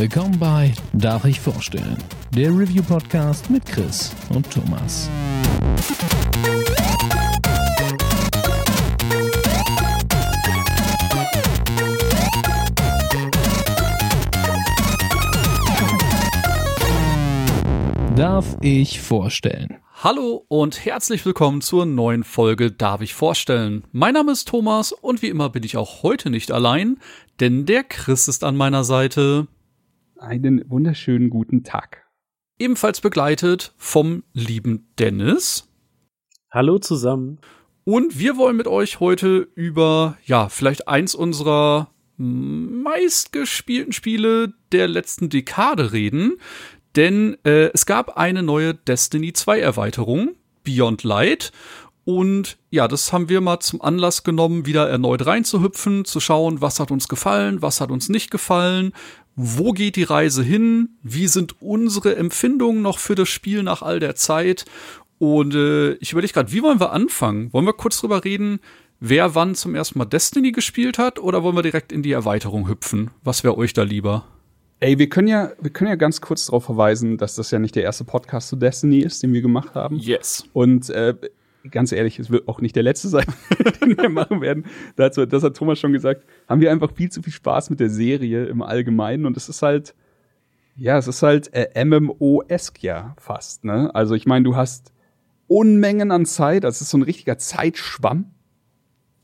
Willkommen bei Darf ich vorstellen? Der Review-Podcast mit Chris und Thomas. Darf ich vorstellen? Hallo und herzlich willkommen zur neuen Folge Darf ich vorstellen. Mein Name ist Thomas und wie immer bin ich auch heute nicht allein, denn der Chris ist an meiner Seite. Einen wunderschönen guten Tag. Ebenfalls begleitet vom lieben Dennis. Hallo zusammen. Und wir wollen mit euch heute über, ja, vielleicht eins unserer meistgespielten Spiele der letzten Dekade reden. Denn äh, es gab eine neue Destiny 2 Erweiterung, Beyond Light. Und ja, das haben wir mal zum Anlass genommen, wieder erneut reinzuhüpfen, zu schauen, was hat uns gefallen, was hat uns nicht gefallen, wo geht die Reise hin, wie sind unsere Empfindungen noch für das Spiel nach all der Zeit. Und äh, ich überlege gerade, wie wollen wir anfangen? Wollen wir kurz drüber reden, wer wann zum ersten Mal Destiny gespielt hat, oder wollen wir direkt in die Erweiterung hüpfen? Was wäre euch da lieber? Ey, wir können ja, wir können ja ganz kurz darauf verweisen, dass das ja nicht der erste Podcast zu Destiny ist, den wir gemacht haben. Yes. Und äh, ganz ehrlich, es wird auch nicht der letzte sein, den wir machen werden. Dazu, das hat Thomas schon gesagt, haben wir einfach viel zu viel Spaß mit der Serie im Allgemeinen und es ist halt, ja, es ist halt äh, MMO-esk ja fast, ne? Also ich meine, du hast Unmengen an Zeit, das ist so ein richtiger Zeitschwamm,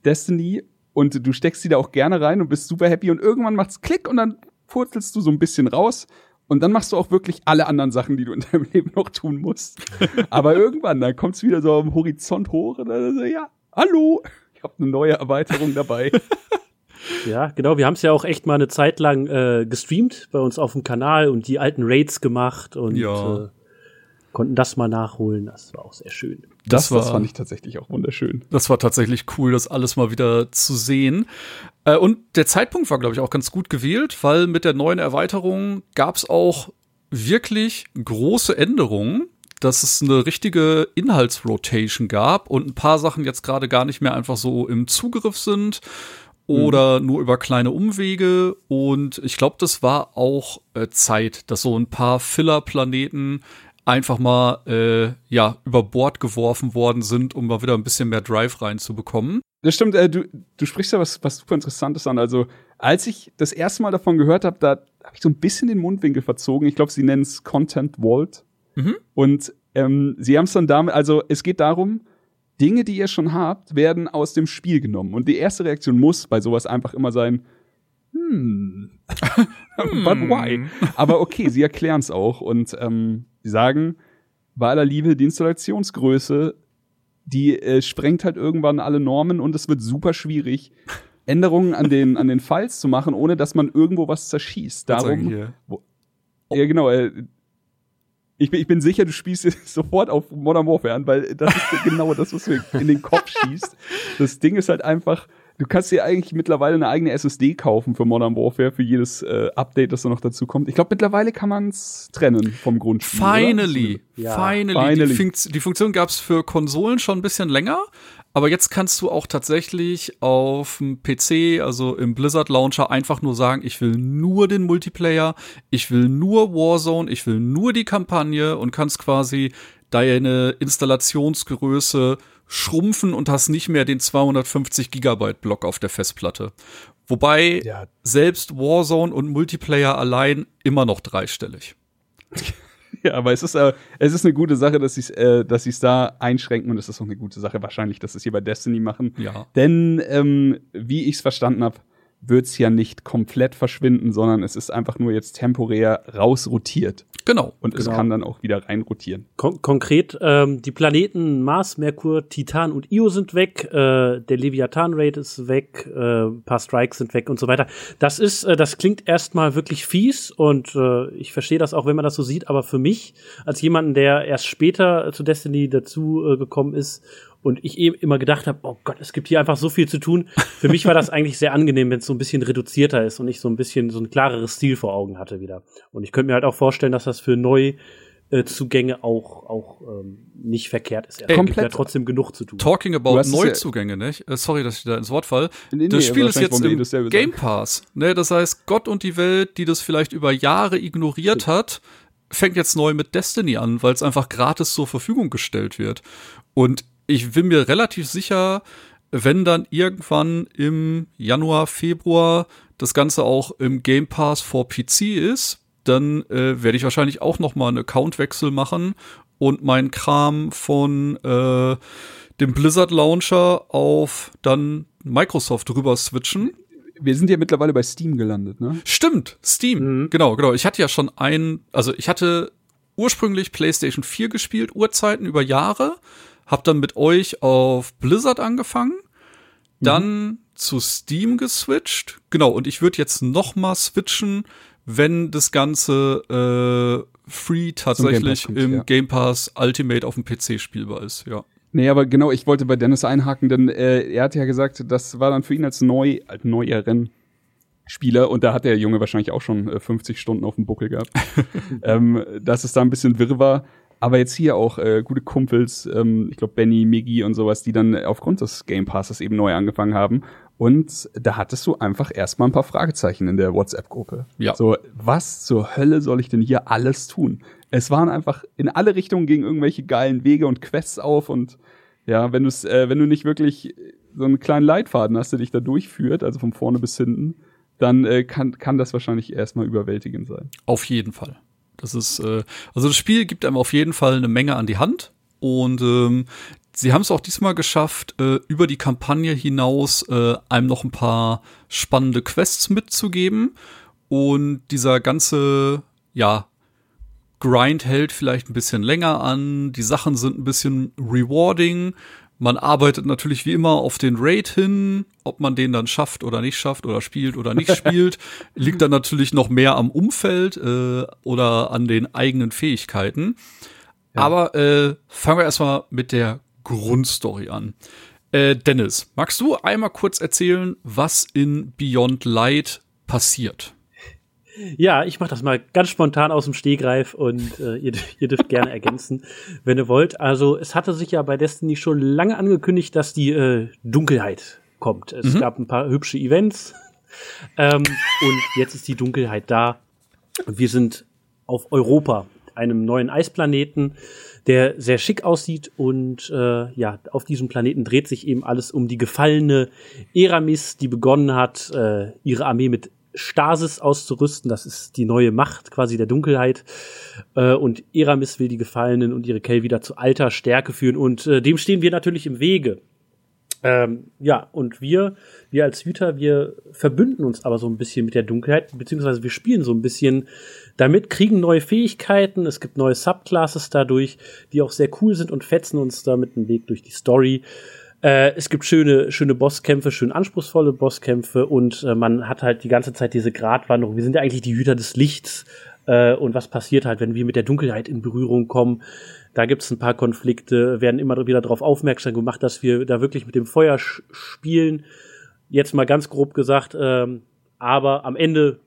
Destiny, und du steckst sie da auch gerne rein und bist super happy und irgendwann macht's Klick und dann purzelst du so ein bisschen raus und dann machst du auch wirklich alle anderen Sachen, die du in deinem Leben noch tun musst. Aber irgendwann, dann kommt's wieder so am Horizont hoch und dann so, ja, hallo, ich habe eine neue Erweiterung dabei. Ja, genau. Wir haben es ja auch echt mal eine Zeit lang äh, gestreamt bei uns auf dem Kanal und die alten Raids gemacht und Ja. äh, konnten das mal nachholen. Das war auch sehr schön. Das, Das war- das fand ich tatsächlich auch wunderschön. Das war tatsächlich cool, das alles mal wieder zu sehen. Äh, und der Zeitpunkt war, glaube ich, auch ganz gut gewählt, weil mit der neuen Erweiterung gab es auch wirklich große Änderungen, dass es eine richtige Inhaltsrotation gab und ein paar Sachen jetzt gerade gar nicht mehr einfach so im Zugriff sind oder nur über kleine Umwege. Und ich glaube, das war auch äh, Zeit, dass so ein paar Filler-Planeten einfach mal äh, ja über Bord geworfen worden sind, um mal wieder ein bisschen mehr Drive reinzubekommen. Das stimmt, äh, du, du sprichst ja was, was super Interessantes an. Also, als ich das erste Mal davon gehört habe, da habe ich so ein bisschen den Mundwinkel verzogen. Ich glaube, sie nennen es Content Vault. Mhm. Und ähm, sie haben es dann damit, also es geht darum, Dinge, die ihr schon habt, werden aus dem Spiel genommen. Und die erste Reaktion muss bei sowas einfach immer sein, hm, but why? Aber okay, sie erklären es auch und ähm, sie sagen, bei aller Liebe, die Installationsgröße, die äh, sprengt halt irgendwann alle Normen und es wird super schwierig, Änderungen an den, an den Files zu machen, ohne dass man irgendwo was zerschießt. Darum, ja, genau. Äh, ich, bin, ich bin sicher, du spielst sofort auf Modern Warfare an, weil das ist genau das, was mir in den Kopf schießt. Das Ding ist halt einfach, du kannst dir eigentlich mittlerweile eine eigene SSD kaufen für Modern Warfare, für jedes äh, Update, das da noch dazu kommt. Ich glaube, mittlerweile kann man es trennen vom Grundspiel. oder? Finally, Ja. finally. Finally. Die, Funkt die Funktion gab es für Konsolen schon ein bisschen länger, aber jetzt kannst du auch tatsächlich auf dem PC, also im Blizzard Launcher, einfach nur sagen, ich will nur den Multiplayer, ich will nur Warzone, ich will nur die Kampagne und kannst quasi deine Installationsgröße schrumpfen und hast nicht mehr den 250 Gigabyte Block auf der Festplatte. Wobei Ja. selbst Warzone und Multiplayer allein immer noch dreistellig. Ja, aber es ist, äh, es ist eine gute Sache, dass sie äh, es da einschränken und es ist auch eine gute Sache wahrscheinlich, dass sie es hier bei Destiny machen. Ja. Denn ähm, wie ich es verstanden habe, wird es ja nicht komplett verschwinden, sondern es ist einfach nur jetzt temporär rausrotiert Genau. und es Genau. kann dann auch wieder reinrotieren. Kon konkret, ähm, die Planeten Mars, Merkur, Titan und Io sind weg, äh, der Leviathan-Raid ist weg, äh, ein paar Strikes sind weg und so weiter. Das ist, äh, das klingt erstmal wirklich fies und äh, ich verstehe das auch, wenn man das so sieht, aber für mich, als jemanden, der erst später zu Destiny dazu äh, gekommen ist und ich eben immer gedacht habe, oh Gott, es gibt hier einfach so viel zu tun. Für mich war das eigentlich sehr angenehm, wenn es so ein bisschen reduzierter ist und ich so ein bisschen so ein klareres Ziel vor Augen hatte wieder. Und ich könnte mir halt auch vorstellen, dass das für neu äh, Zugänge auch, auch ähm, nicht verkehrt ist. Er komplett. ja trotzdem genug zu tun. Talking about Neuzugänge, nicht? Äh, sorry, dass ich da ins Wort fall. Nee, das nee, Spiel ist jetzt im Game. Pass. Ne? Das heißt, Gott und die Welt, die das vielleicht über Jahre ignoriert hat, fängt jetzt neu mit Destiny an, weil es einfach gratis zur Verfügung gestellt wird. Und ich bin mir relativ sicher, wenn dann irgendwann im Januar, Februar das Ganze auch im Game Pass for PC ist, dann äh, werde ich wahrscheinlich auch noch mal einen Accountwechsel machen und meinen Kram von äh, dem Blizzard Launcher auf dann Microsoft rüber switchen. Wir sind ja mittlerweile bei Steam gelandet, ne? Stimmt, Steam. Mhm. Genau, genau. Ich hatte ja schon ein, also ich hatte ursprünglich PlayStation 4 gespielt, Urzeiten über Jahre, hab dann mit euch auf Blizzard angefangen, dann zu Steam geswitcht. Genau, und ich würde jetzt noch mal switchen, wenn das Ganze äh, free tatsächlich kommt, im ja. Game Pass Ultimate auf dem PC spielbar ist, ja. Nee, aber genau, ich wollte bei Dennis einhaken, denn äh, er hat ja gesagt, das war dann für ihn als neu, als neuer Rennspieler und da hat der Junge wahrscheinlich auch schon äh, 50 Stunden auf dem Buckel gehabt. ähm, dass es da ein bisschen wirr war. Aber jetzt hier auch äh, gute Kumpels, ähm, ich glaube Benny, Miggy und sowas, die dann aufgrund des Game Passes eben neu angefangen haben. Und da hattest du einfach erstmal ein paar Fragezeichen in der WhatsApp-Gruppe. Ja. So, was zur Hölle soll ich denn hier alles tun? Es waren einfach in alle Richtungen gegen irgendwelche geilen Wege und Quests auf und ja, wenn du es, äh, wenn du nicht wirklich so einen kleinen Leitfaden hast, der dich da durchführt, also von vorne bis hinten, dann äh, kann, kann das wahrscheinlich erstmal überwältigend sein. Auf jeden Fall. Das ist, äh, also das Spiel gibt einem auf jeden Fall eine Menge an die Hand und ähm, sie haben es auch diesmal geschafft, äh, über die Kampagne hinaus äh, einem noch ein paar spannende Quests mitzugeben und dieser ganze, ja, Grind hält vielleicht ein bisschen länger an, die Sachen sind ein bisschen rewarding. Man arbeitet natürlich wie immer auf den Raid hin, ob man den dann schafft oder nicht schafft oder spielt oder nicht spielt, liegt dann natürlich noch mehr am Umfeld äh, oder an den eigenen Fähigkeiten. Aber äh, fangen wir erstmal mit der Grundstory an. Äh, Dennis, magst du einmal kurz erzählen, was in Beyond Light passiert? Ja, ich mache das mal ganz spontan aus dem Stegreif und äh, ihr, ihr dürft gerne ergänzen, wenn ihr wollt. Also es hatte sich ja bei Destiny schon lange angekündigt, dass die äh, Dunkelheit kommt. Es Mhm. gab ein paar hübsche Events ähm, und jetzt ist die Dunkelheit da. Wir sind auf Europa, einem neuen Eisplaneten, der sehr schick aussieht und äh, ja, auf diesem Planeten dreht sich eben alles um die gefallene Eramis, die begonnen hat, äh, ihre Armee mit Stasis auszurüsten. Das ist die neue Macht quasi der Dunkelheit. Äh, und Eramis will die Gefallenen und ihre Kell wieder zu alter Stärke führen. Und äh, dem stehen wir natürlich im Wege. Ähm, ja, und wir, wir als Hüter, wir verbünden uns aber so ein bisschen mit der Dunkelheit, beziehungsweise wir spielen so ein bisschen damit, kriegen neue Fähigkeiten, es gibt neue Subclasses dadurch, die auch sehr cool sind und fetzen uns damit einen Weg durch die Story. Äh, es gibt schöne, schöne Bosskämpfe, schön anspruchsvolle Bosskämpfe und äh, man hat halt die ganze Zeit diese Gratwanderung. Wir sind ja eigentlich die Hüter des Lichts. Äh, und was passiert halt, wenn wir mit der Dunkelheit in Berührung kommen? Da gibt es ein paar Konflikte, werden immer wieder darauf aufmerksam gemacht, dass wir da wirklich mit dem Feuer spielen. Jetzt mal ganz grob gesagt, ähm, aber am Ende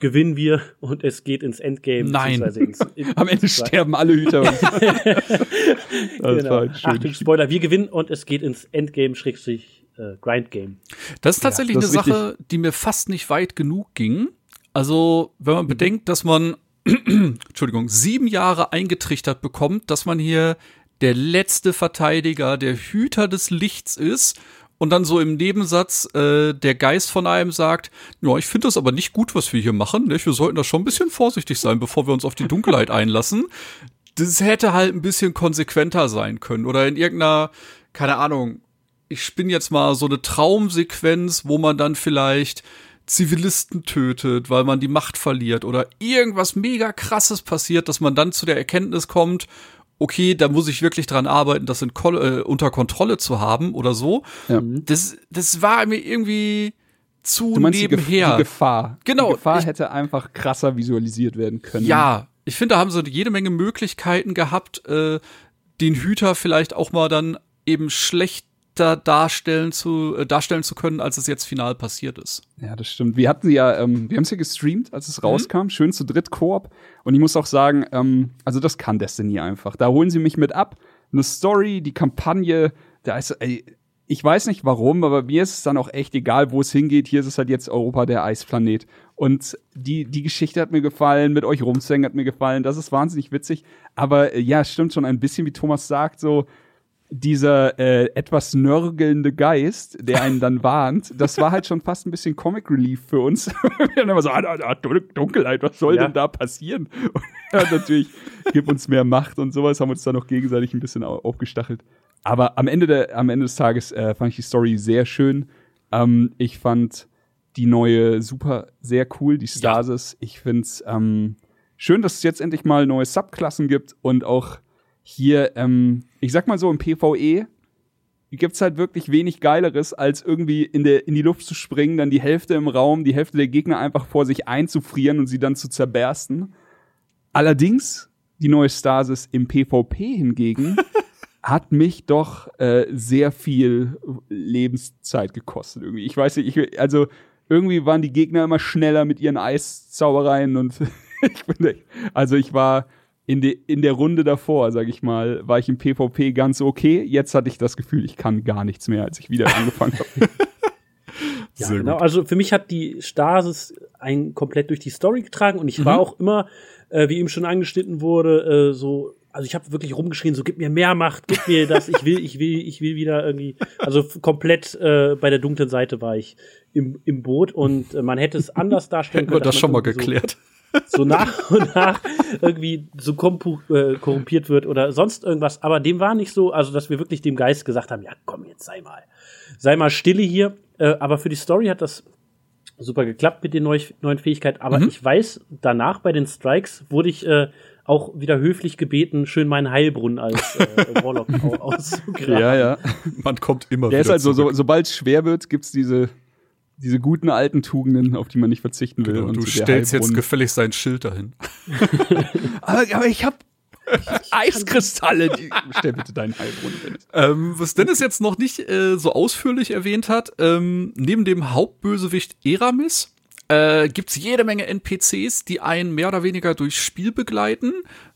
gewinnen wir und es geht ins Endgame. Nein. Ins, in, Am Ende sterben alle Hüter. Genau. Achtung, Spoiler, wir gewinnen und es geht ins Endgame, Schrägstrich, äh, Grindgame. Das ist tatsächlich das eine ist Sache, die mir fast nicht weit genug ging. Also, wenn man bedenkt, dass man, Entschuldigung, sieben Jahre eingetrichtert bekommt, dass man hier der letzte Verteidiger, der Hüter des Lichts ist und dann so im Nebensatz äh, der Geist von einem sagt, ja, ich finde das aber nicht gut, was wir hier machen. Nicht? Wir sollten da schon ein bisschen vorsichtig sein, bevor wir uns auf die Dunkelheit einlassen. Das hätte halt ein bisschen konsequenter sein können oder in irgendeiner, keine Ahnung, ich spinne jetzt mal so eine Traumsequenz, wo man dann vielleicht Zivilisten tötet, weil man die Macht verliert oder irgendwas mega krasses passiert, dass man dann zu der Erkenntnis kommt, okay, da muss ich wirklich dran arbeiten, das in äh, unter Kontrolle zu haben oder so. Ja. Das, das war mir irgendwie zu Du meinst die, Gef nebenher. die Gefahr. Genau, Die Gefahr ich- hätte einfach krasser visualisiert werden können. Ja, ich finde, da haben sie jede Menge Möglichkeiten gehabt, äh, den Hüter vielleicht auch mal dann eben schlechter schlechter darstellen zu, äh, darstellen zu können, als es jetzt final passiert ist. Ja, das stimmt. Wir hatten ja, ähm, wir haben es ja gestreamt, als es rauskam, schön zu dritt Koop. Und ich muss auch sagen, ähm, also das kann Destiny einfach. Da holen sie mich mit ab. Eine Story, die Kampagne, da ist, ey, ich weiß nicht warum, aber mir ist es dann auch echt egal, wo es hingeht. Hier ist es halt jetzt Europa, der Eisplanet. Und die, die Geschichte hat mir gefallen, mit euch rumzuhängen hat mir gefallen. Das ist wahnsinnig witzig. Aber äh, ja, stimmt schon ein bisschen, wie Thomas sagt, so dieser äh, etwas nörgelnde Geist, der einen dann warnt, das war halt schon fast ein bisschen Comic Relief für uns. Wir haben immer so, ah, ah, Dunkelheit, was soll ja. denn da passieren? Und ja, natürlich, gib uns mehr Macht und sowas, haben uns da noch gegenseitig ein bisschen aufgestachelt. Aber am Ende, der, am Ende des Tages äh, fand ich die Story sehr schön. Ähm, ich fand die neue super sehr cool, die Stasis. Ja. Ich find's ähm, schön, dass es jetzt endlich mal neue Subklassen gibt und auch hier, ähm, ich sag mal so, im PvE gibt's halt wirklich wenig Geileres, als irgendwie in, der, in die Luft zu springen, dann die Hälfte im Raum, die Hälfte der Gegner einfach vor sich einzufrieren und sie dann zu zerbersten. Allerdings, die neue Stasis im PvP hingegen hat mich doch äh, sehr viel Lebenszeit gekostet irgendwie. Ich weiß nicht, ich, also irgendwie waren die Gegner immer schneller mit ihren Eiszaubereien und ich bin, also ich war in, de, in der Runde davor, sag ich mal, war ich im PvP ganz okay. Jetzt hatte ich das Gefühl, ich kann gar nichts mehr, als ich wieder angefangen habe. ja, genau. Also für mich hat die Stasis ein komplett durch die Story getragen und ich mhm. war auch immer, äh, wie eben schon angeschnitten wurde, äh, so also ich habe wirklich rumgeschrien, so gib mir mehr Macht, gib mir das, ich will, ich will, ich will wieder irgendwie, also komplett äh, bei der dunklen Seite war ich im, im Boot und äh, man hätte es anders darstellen können. Wird das schon mal geklärt. So, nach und nach irgendwie so äh, korrumpiert wird oder sonst irgendwas. Aber dem war nicht so, also dass wir wirklich dem Geist gesagt haben, ja komm, jetzt sei mal, sei mal stille hier. Äh, aber für die Story hat das super geklappt mit den neu, neuen Fähigkeiten. Aber mhm. ich weiß, danach bei den Strikes wurde ich äh, auch wieder höflich gebeten, schön meinen Heilbrunnen als äh, Warlock auszugraben. Ja, ja. Man kommt immer Der wieder. Der ist halt so, so sobald es schwer wird, gibt's diese, diese guten alten Tugenden, auf die man nicht verzichten will. Genau, und du stellst jetzt gefällig sein Schild dahin. aber, aber ich hab Eiskristalle. Die, stell bitte deinen Heilbrunnen. Ähm, was Dennis jetzt noch nicht äh, so ausführlich erwähnt hat, ähm, neben dem Hauptbösewicht Eramis äh, gibt es jede Menge NPCs, die einen mehr oder weniger durchs Spiel begleiten.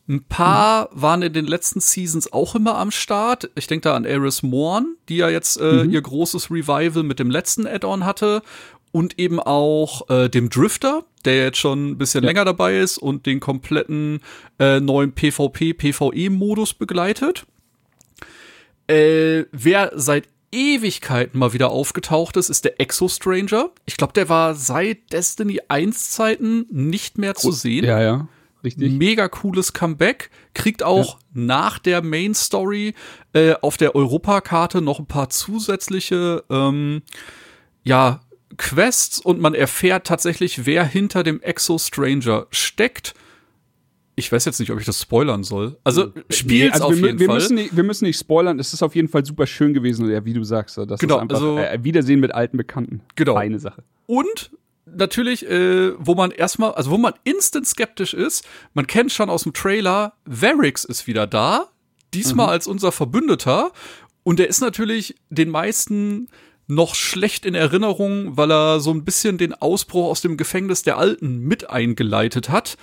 Ein paar mhm. waren in den letzten Seasons auch immer am Start. Ich denke da an Eris Morn, die ja jetzt äh, mhm. ihr großes Revival mit dem letzten Add-on hatte. Und eben auch äh, dem Drifter, der jetzt schon ein bisschen ja. länger dabei ist und den kompletten äh, neuen PvP-PvE-Modus begleitet. Äh, wer seit Ewigkeiten mal wieder aufgetaucht ist, ist der Exo Stranger. Ich glaube, der war seit Destiny 1 Zeiten nicht mehr zu sehen. Ja, ja. Richtig. Mega cooles Comeback. Kriegt auch ja. nach der Main Story äh, auf der Europakarte noch ein paar zusätzliche, ähm, ja, Quests und man erfährt tatsächlich, wer hinter dem Exo Stranger steckt ich weiß jetzt nicht, ob ich das spoilern soll. Also spiel's nee, also auf wir, jeden wir Fall. Müssen nicht, wir müssen nicht spoilern. Es ist auf jeden Fall super schön gewesen, ja, wie du sagst. Das genau, ist einfach also, äh, Wiedersehen mit alten Bekannten. Genau. Eine Sache. Und natürlich, äh, wo man erstmal, also wo man instant skeptisch ist, man kennt schon aus dem Trailer, Varix ist wieder da, diesmal mhm. als unser Verbündeter. Und der ist natürlich den meisten noch schlecht in Erinnerung, weil er so ein bisschen den Ausbruch aus dem Gefängnis der Alten mit eingeleitet hat.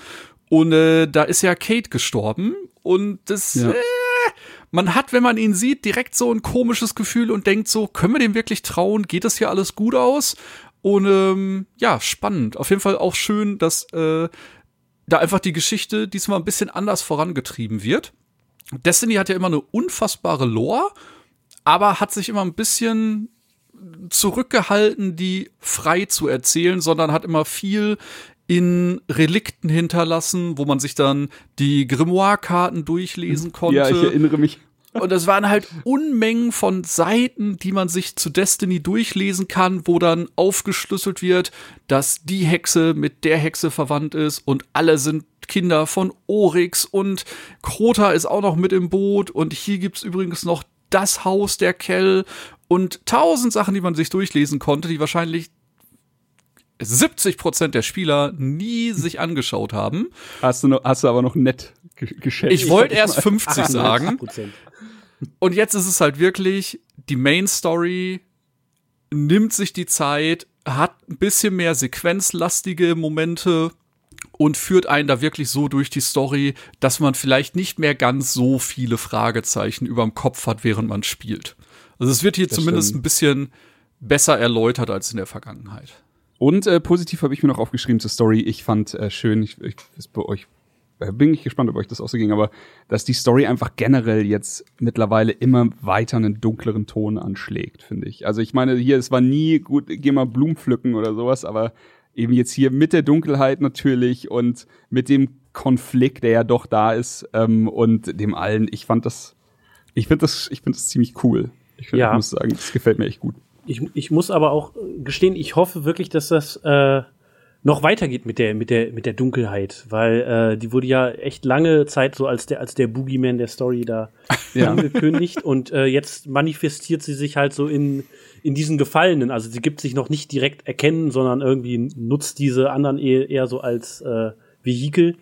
Und äh, da ist ja Kate gestorben. Und das, ja. äh, man hat, wenn man ihn sieht, direkt so ein komisches Gefühl und denkt so, können wir dem wirklich trauen? Geht das hier alles gut aus? Und ähm, ja, spannend. Auf jeden Fall auch schön, dass äh, da einfach die Geschichte diesmal ein bisschen anders vorangetrieben wird. Destiny hat ja immer eine unfassbare Lore, aber hat sich immer ein bisschen zurückgehalten, die frei zu erzählen, sondern hat immer viel in Relikten hinterlassen, wo man sich dann die Grimoire-Karten durchlesen konnte. Ja, ich erinnere mich. Und das waren halt Unmengen von Seiten, die man sich zu Destiny durchlesen kann, wo dann aufgeschlüsselt wird, dass die Hexe mit der Hexe verwandt ist und alle sind Kinder von Oryx und Krota ist auch noch mit im Boot und hier gibt's übrigens noch das Haus der Kell und tausend Sachen, die man sich durchlesen konnte, die wahrscheinlich 70 Prozent der Spieler nie sich angeschaut haben. Hast du, noch, hast du aber noch nett geschätzt. Ich wollte erst 50 sagen. Und jetzt ist es halt wirklich die Main Story nimmt sich die Zeit, hat ein bisschen mehr sequenzlastige Momente und führt einen da wirklich so durch die Story, dass man vielleicht nicht mehr ganz so viele Fragezeichen überm Kopf hat, während man spielt. Also es wird hier Das zumindest stimmt. ein bisschen besser erläutert als in der Vergangenheit. Und äh, positiv habe ich mir noch aufgeschrieben zur Story. Ich fand äh, schön, ich, ich ist bei euch äh, bin ich gespannt, ob euch das auch so ging, aber dass die Story einfach generell jetzt mittlerweile immer weiter einen dunkleren Ton anschlägt, finde ich. Also ich meine, hier, es war nie gut, geh mal Blumen pflücken oder sowas, aber eben jetzt hier mit der Dunkelheit natürlich und mit dem Konflikt, der ja doch da ist, ähm, und dem allen, ich fand das, ich finde das, ich finde das ziemlich cool. Ich, find, Ja. ich muss sagen, das gefällt mir echt gut. Ich, ich muss aber auch gestehen, ich hoffe wirklich, dass das äh, noch weitergeht mit der, mit der, mit der Dunkelheit, weil äh, die wurde ja echt lange Zeit so als der, als der Boogeyman der Story da Ja. angekündigt und äh, jetzt manifestiert sie sich halt so in, in diesen Gefallenen. Also sie gibt sich noch nicht direkt erkennen, sondern irgendwie nutzt diese anderen eher, eher so als äh, Vehikel.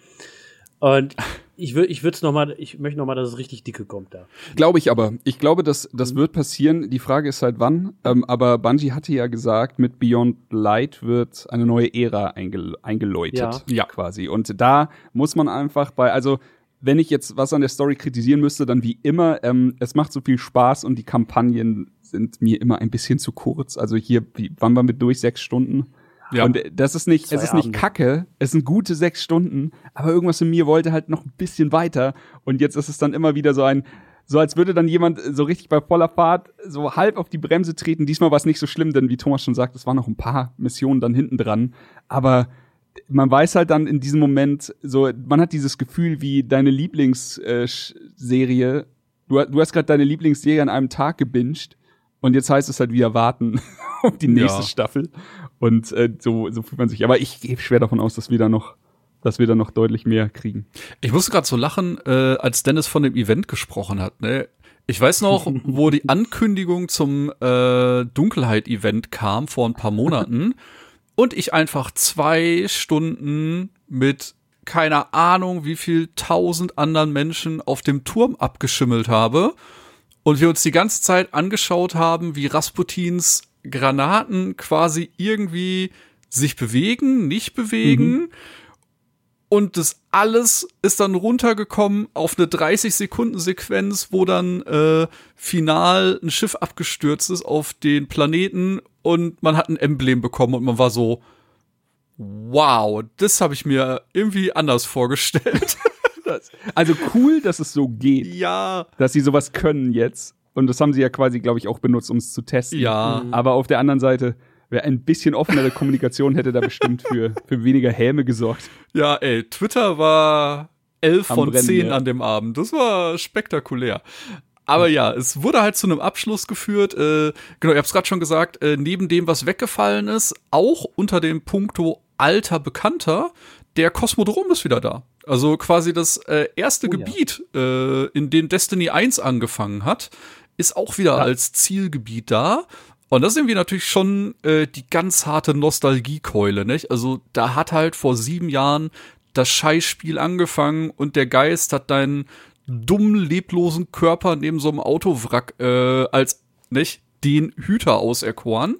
Und ich würde, ich würde noch mal, ich möchte noch mal, dass es richtig dicke kommt da. Glaube ich aber. Ich glaube, dass das wird passieren. Die Frage ist halt wann. Ähm, aber Bungie hatte ja gesagt, mit Beyond Light wird eine neue Ära eingel eingeläutet. Ja. Ja. Quasi. Und da muss man einfach bei, also wenn ich jetzt was an der Story kritisieren müsste, dann wie immer, ähm, es macht so viel Spaß und die Kampagnen sind mir immer ein bisschen zu kurz. Also hier, wie, wann waren wir durch? Sechs Stunden? Ja. Und das ist nicht, Zwei es ist nicht Abende. kacke, es sind gute sechs Stunden, aber irgendwas in mir wollte halt noch ein bisschen weiter. Und jetzt ist es dann immer wieder so ein, so als würde dann jemand so richtig bei voller Fahrt so halb auf die Bremse treten. Diesmal war es nicht so schlimm, denn wie Thomas schon sagt, es waren noch ein paar Missionen dann hinten dran. Aber man weiß halt dann in diesem Moment so, man hat dieses Gefühl wie deine Lieblingsserie. Du, du hast gerade deine Lieblingsserie an einem Tag gebinged und jetzt heißt es halt wieder warten auf die nächste Ja. Staffel. Und äh, so, so fühlt man sich. Aber ich gehe schwer davon aus, dass wir da noch, dass wir da noch deutlich mehr kriegen. Ich musste gerade so lachen, äh, als Dennis von dem Event gesprochen hat. Ne? Ich weiß noch, wo die Ankündigung zum äh, Dunkelheit-Event kam vor ein paar Monaten und ich einfach zwei Stunden mit keiner Ahnung, wie viel tausend anderen Menschen auf dem Turm abgeschimmelt habe und wir uns die ganze Zeit angeschaut haben, wie Rasputins Granaten quasi irgendwie sich bewegen, nicht bewegen. Und das alles ist dann runtergekommen auf eine 30-Sekunden-Sequenz, wo dann äh, final ein Schiff abgestürzt ist auf den Planeten und man hat ein Emblem bekommen und man war so, wow, das habe ich mir irgendwie anders vorgestellt. Also cool, dass es so geht, ja, dass sie sowas können jetzt. Und das haben sie ja quasi, glaube ich, auch benutzt, um es zu testen. ja. Aber auf der anderen Seite, wer ein bisschen offenere Kommunikation hätte da bestimmt für, für weniger Häme gesorgt. Ja, ey, Twitter war 11 Am von Brennen, 10 ja. an dem Abend. Das war spektakulär. Aber ja, es wurde halt zu einem Abschluss geführt. Äh, genau, ihr habt es gerade schon gesagt, äh, neben dem, was weggefallen ist, auch unter dem Punkto alter Bekannter, der Kosmodrom ist wieder da. Also quasi das äh, erste Oh ja. Gebiet, äh, in dem Destiny 1 angefangen hat, ist auch wieder als Zielgebiet da. Und das ist irgendwie natürlich schon äh, die ganz harte Nostalgiekeule, nicht? Also da hat halt vor sieben Jahren das Scheißspiel angefangen und der Geist hat deinen dummen, leblosen Körper neben so einem Autowrack äh, als, nicht, den Hüter auserkoren.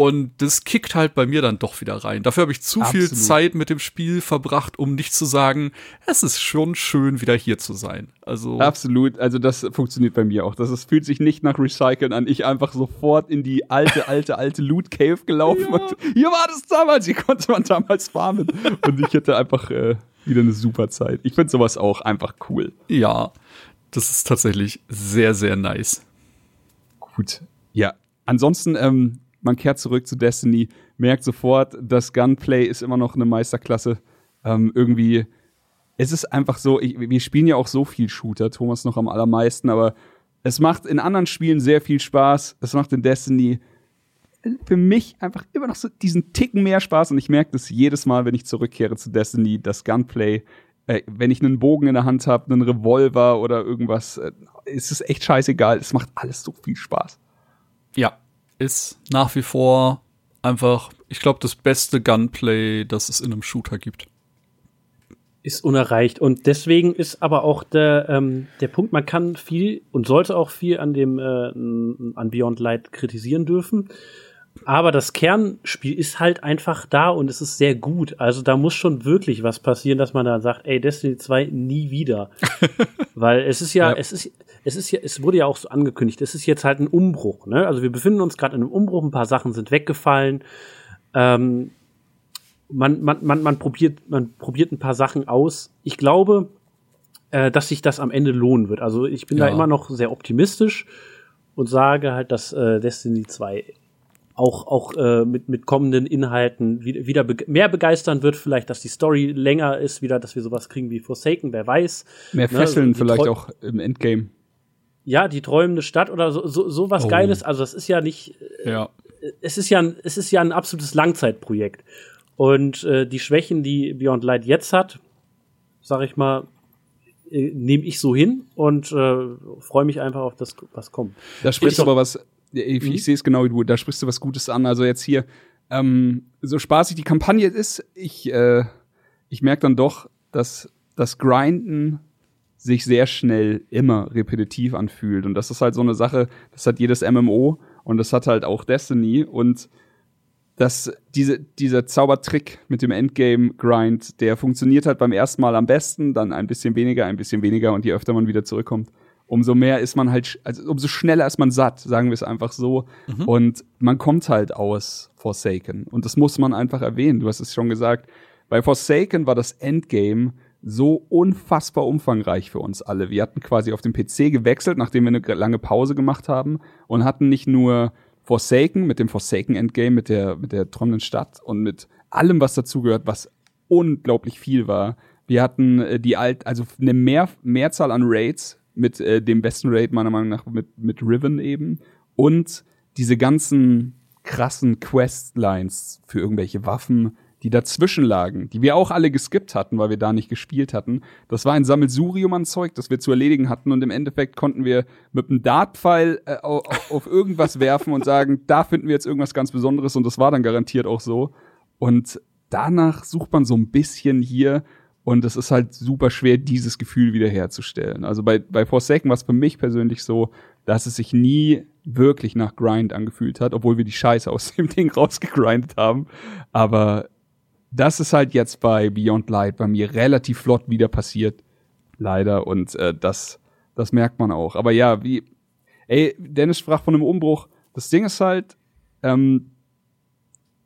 Und das kickt halt bei mir dann doch wieder rein. Dafür habe ich zu viel Absolut. Zeit mit dem Spiel verbracht, um nicht zu sagen, es ist schon schön, wieder hier zu sein. Also, Absolut, also das funktioniert bei mir auch. Das ist, fühlt sich nicht nach Recyceln an. Ich einfach sofort in die alte, alte, alte Loot Cave gelaufen und hier war das damals, hier konnte man damals farmen. Und ich hätte einfach äh, wieder eine super Zeit. Ich finde sowas auch einfach cool. ja, das ist tatsächlich sehr, sehr nice. Gut. Ja. Ansonsten, ähm, man kehrt zurück zu Destiny, merkt sofort, das Gunplay ist immer noch eine Meisterklasse. Ähm, irgendwie, es ist einfach so, ich, wir spielen ja auch so viel Shooter, Thomas noch am allermeisten, aber es macht in anderen Spielen sehr viel Spaß. Es macht in Destiny für mich einfach immer noch so diesen Ticken mehr Spaß und ich merke das jedes Mal, wenn ich zurückkehre zu Destiny, das Gunplay. Äh, wenn ich einen Bogen in der Hand habe, einen Revolver oder irgendwas, äh, ist es echt scheißegal. Es macht alles so viel Spaß. Ja, ist nach wie vor einfach, ich glaube, das beste Gunplay, das es in einem Shooter gibt. ist unerreicht. Und deswegen ist aber auch der, ähm, der Punkt, man kann viel und sollte auch viel an dem äh, an Beyond Light kritisieren dürfen. Aber das Kernspiel ist halt einfach da und es ist sehr gut. Also da muss schon wirklich was passieren, dass man da sagt, ey, Destiny 2 nie wieder. Weil es ist ja, ja, es ist, es ist ja, es wurde ja auch so angekündigt, es ist jetzt halt ein Umbruch, ne? Also wir befinden uns gerade in einem Umbruch, ein paar Sachen sind weggefallen. Ähm, man, man, man, man probiert, man probiert ein paar Sachen aus. Ich glaube, äh, dass sich das am Ende lohnen wird. Also ich bin ja. da immer noch sehr optimistisch und sage halt, dass äh, Destiny 2 auch, auch äh, mit, mit kommenden Inhalten wieder, wieder be mehr begeistern wird, vielleicht, dass die Story länger ist, wieder, dass wir sowas kriegen wie Forsaken, wer weiß. Mehr ne? Fesseln vielleicht auch im Endgame. Ja, die träumende Stadt oder so, so, so was oh. Geiles. Also das ist ja nicht. Äh, ja. Es ist ja, es ist ja ein absolutes Langzeitprojekt. Und äh, die Schwächen, die Beyond Light jetzt hat, sag ich mal, äh, nehme ich so hin und äh, freue mich einfach auf das, was kommt. Da sprichst du aber was, ich, mhm. ich sehe es genau wie du, da sprichst du was Gutes an. Also jetzt hier, ähm, so spaßig die Kampagne ist, ich, äh, ich merke dann doch, dass das Grinden sich sehr schnell immer repetitiv anfühlt. Und das ist halt so eine Sache, das hat jedes MMO und das hat halt auch Destiny. Und dass diese, dieser Zaubertrick mit dem Endgame-Grind, der funktioniert halt beim ersten Mal am besten, dann ein bisschen weniger, ein bisschen weniger und je öfter man wieder zurückkommt, umso mehr ist man halt, also umso schneller ist man satt, sagen wir es einfach so. Mhm. Und man kommt halt aus Forsaken. Und das muss man einfach erwähnen. Du hast es schon gesagt. Bei Forsaken war das Endgame so unfassbar umfangreich für uns alle. Wir hatten quasi auf dem PC gewechselt, nachdem wir eine lange Pause gemacht haben und hatten nicht nur Forsaken, mit dem Forsaken Endgame, mit der, mit der träumenden Stadt und mit allem, was dazugehört, was unglaublich viel war. Wir hatten äh, die alt, also eine Mehr, Mehrzahl an Raids mit äh, dem besten Raid meiner Meinung nach mit, mit Riven eben und diese ganzen krassen Questlines für irgendwelche Waffen, die dazwischen lagen, die wir auch alle geskippt hatten, weil wir da nicht gespielt hatten. Das war ein Sammelsurium an Zeug, das wir zu erledigen hatten und im Endeffekt konnten wir mit einem Dartpfeil äh, auf, auf irgendwas werfen und sagen, da finden wir jetzt irgendwas ganz Besonderes und das war dann garantiert auch so. Und danach sucht man so ein bisschen hier und es ist halt super schwer, dieses Gefühl wiederherzustellen. Also bei, bei Forsaken war es für mich persönlich so, dass es sich nie wirklich nach Grind angefühlt hat, obwohl wir die Scheiße aus dem Ding rausgegrindet haben. Aber das ist halt jetzt bei Beyond Light bei mir relativ flott wieder passiert. Leider. Und äh, das, das merkt man auch. Aber ja, wie. Ey, Dennis sprach von einem Umbruch. Das Ding ist halt, ähm,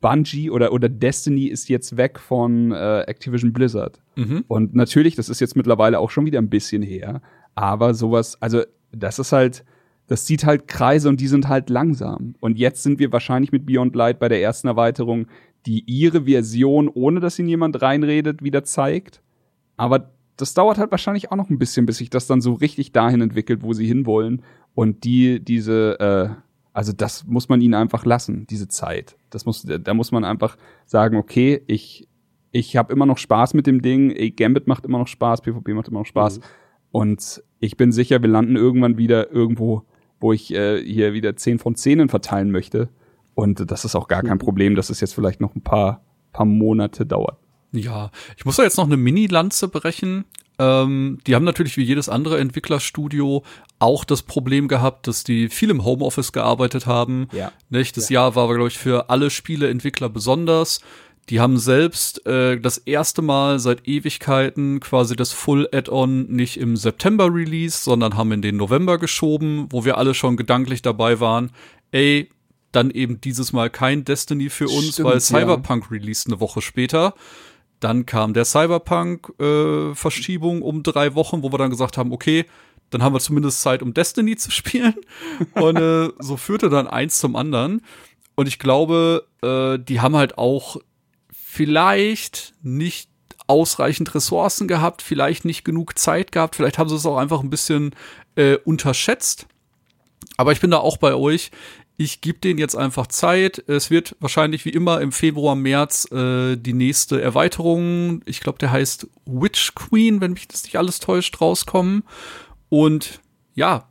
Bungie oder, oder Destiny ist jetzt weg von äh, Activision Blizzard. Mhm. Und natürlich, das ist jetzt mittlerweile auch schon wieder ein bisschen her. Aber sowas, also das ist halt, das zieht halt Kreise und die sind halt langsam. Und jetzt sind wir wahrscheinlich mit Beyond Light bei der ersten Erweiterung die ihre Version, ohne dass ihnen jemand reinredet, wieder zeigt. Aber das dauert halt wahrscheinlich auch noch ein bisschen, bis sich das dann so richtig dahin entwickelt, wo sie hinwollen. Und die, diese, äh, also das muss man ihnen einfach lassen, diese Zeit. Das muss, da muss man einfach sagen, okay, ich, ich habe immer noch Spaß mit dem Ding, Gambit macht immer noch Spaß, PvP macht immer noch Spaß. Mhm. Und ich bin sicher, wir landen irgendwann wieder irgendwo, wo ich äh, hier wieder 10 von 10 verteilen möchte. Und das ist auch gar kein Problem, dass es jetzt vielleicht noch ein paar, paar Monate dauert. Ja, ich muss da jetzt noch eine Mini-Lanze brechen. Ähm, die haben natürlich wie jedes andere Entwicklerstudio auch das Problem gehabt, dass die viel im Homeoffice gearbeitet haben. Ja. Nicht? Das ja. Jahr war, glaube ich, für alle Spieleentwickler besonders. Die haben selbst äh, das erste Mal seit Ewigkeiten quasi das Full Add-on nicht im September Release, sondern haben in den November geschoben, wo wir alle schon gedanklich dabei waren. Ey, dann eben dieses Mal kein Destiny für uns, Stimmt, weil Cyberpunk ja. released eine Woche später. Dann kam der Cyberpunk-Verschiebung äh, um drei Wochen, wo wir dann gesagt haben, okay, dann haben wir zumindest Zeit, um Destiny zu spielen. Und äh, so führte dann eins zum anderen. Und ich glaube, äh, die haben halt auch vielleicht nicht ausreichend Ressourcen gehabt, vielleicht nicht genug Zeit gehabt, vielleicht haben sie es auch einfach ein bisschen äh, unterschätzt. Aber ich bin da auch bei euch ich gebe denen jetzt einfach Zeit. Es wird wahrscheinlich wie immer im Februar, März äh, die nächste Erweiterung, ich glaube, der heißt Witch Queen, wenn mich das nicht alles täuscht, rauskommen. Und ja,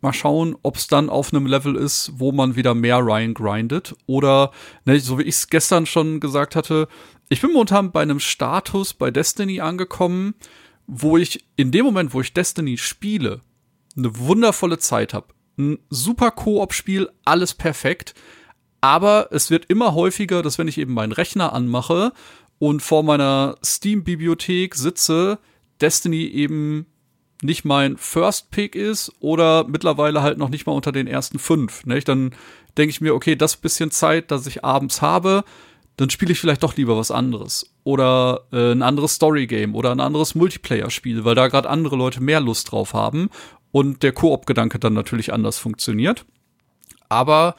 Mal schauen, ob es dann auf einem Level ist, wo man wieder mehr Ryan grindet. Oder, ne, so wie ich es gestern schon gesagt hatte, ich bin momentan bei einem Status bei Destiny angekommen, wo ich in dem Moment, wo ich Destiny spiele, eine wundervolle Zeit habe. Ein super Koop-Spiel, alles perfekt. Aber es wird immer häufiger, dass wenn ich eben meinen Rechner anmache und vor meiner Steam-Bibliothek sitze, Destiny eben nicht mein First Pick ist oder mittlerweile halt noch nicht mal unter den ersten fünf. Ne? Dann denke ich mir, okay, das bisschen Zeit, das ich abends habe, dann spiele ich vielleicht doch lieber was anderes. Oder äh, ein anderes Story-Game oder ein anderes Multiplayer-Spiel, weil da gerade andere Leute mehr Lust drauf haben und der Koop-Gedanke dann natürlich anders funktioniert. Aber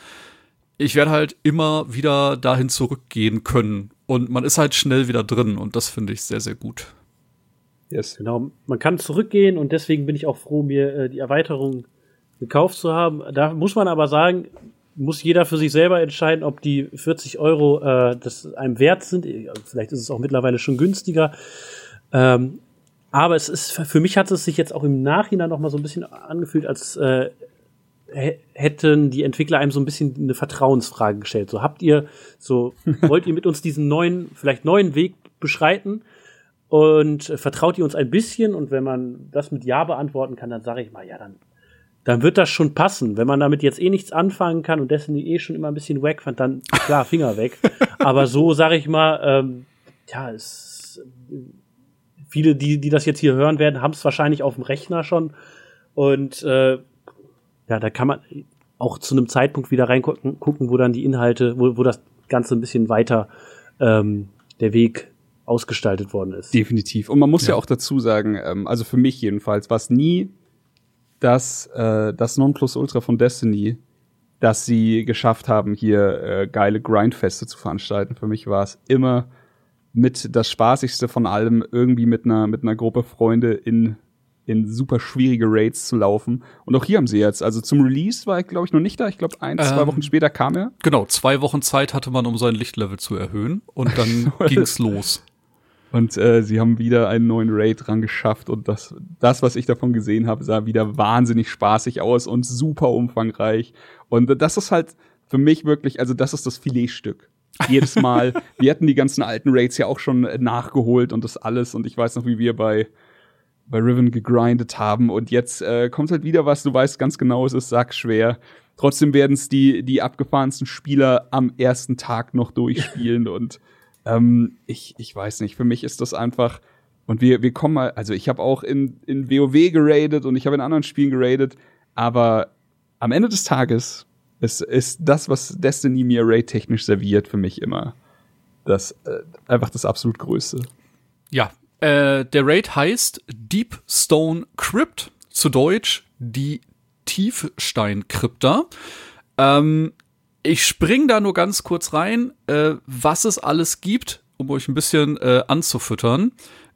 ich werde halt immer wieder dahin zurückgehen können. Und man ist halt schnell wieder drin und das finde ich sehr, sehr gut. Yes. Genau, man kann zurückgehen und deswegen bin ich auch froh, mir äh, die Erweiterung gekauft zu haben. Da muss man aber sagen, muss jeder für sich selber entscheiden, ob die 40 Euro äh, das einem wert sind. Vielleicht ist es auch mittlerweile schon günstiger. Ähm, aber es ist für mich hat es sich jetzt auch im Nachhinein noch mal so ein bisschen angefühlt, als äh, hätten die Entwickler einem so ein bisschen eine Vertrauensfrage gestellt. So habt ihr, so wollt ihr mit uns diesen neuen, vielleicht neuen Weg beschreiten und äh, vertraut ihr uns ein bisschen? Und wenn man das mit Ja beantworten kann, dann sage ich mal, ja, dann, dann wird das schon passen. Wenn man damit jetzt eh nichts anfangen kann und Destiny eh schon immer ein bisschen wack fand, dann klar, Finger weg. Aber so sage ich mal, ähm, ja, es, viele, die, die das jetzt hier hören werden, haben es wahrscheinlich auf dem Rechner schon. Und äh, ja, da kann man auch zu einem Zeitpunkt wieder reingucken, gucken, wo dann die Inhalte, wo, wo das Ganze ein bisschen weiter ähm, der Weg ausgestaltet worden ist. Definitiv. Und man muss ja, ja auch dazu sagen, ähm, also für mich jedenfalls, war es nie das, äh, das Nonplusultra von Destiny, dass sie geschafft haben, hier äh, geile Grindfeste zu veranstalten. Für mich war es immer mit das Spaßigste von allem, irgendwie mit einer, mit einer Gruppe Freunde in in super schwierige Raids zu laufen. Und auch hier haben sie jetzt, also zum Release war ich, glaube ich, noch nicht da. Ich glaube, ein, zwei ähm, Wochen später kam er. Genau, zwei Wochen Zeit hatte man, um sein Lichtlevel zu erhöhen. Und dann ging's los. Und äh, sie haben wieder einen neuen Raid dran geschafft. Und das, das, was ich davon gesehen habe, sah wieder wahnsinnig spaßig aus und super umfangreich. Und das ist halt für mich wirklich, also das ist das Filetstück jedes Mal. wir hatten die ganzen alten Raids ja auch schon nachgeholt und das alles. Und ich weiß noch, wie wir bei bei Riven gegrindet haben und jetzt äh, kommt halt wieder was, du weißt ganz genau, es ist sackschwer. Trotzdem werden es die, die abgefahrensten Spieler am ersten Tag noch durchspielen und ähm, ich, ich weiß nicht, für mich ist das einfach, und wir, wir kommen mal, also ich habe auch in, in WoW geradet und ich habe in anderen Spielen geradet, aber am Ende des Tages ist, ist das, was Destiny mir raid-technisch serviert, für mich immer das äh, einfach das absolut Größte. Ja, äh, der Raid heißt Deep Stone Crypt, zu Deutsch die Tiefsteinkrypta. Ähm, ich spring da nur ganz kurz rein, äh, was es alles gibt, um euch ein bisschen äh, anzufüttern.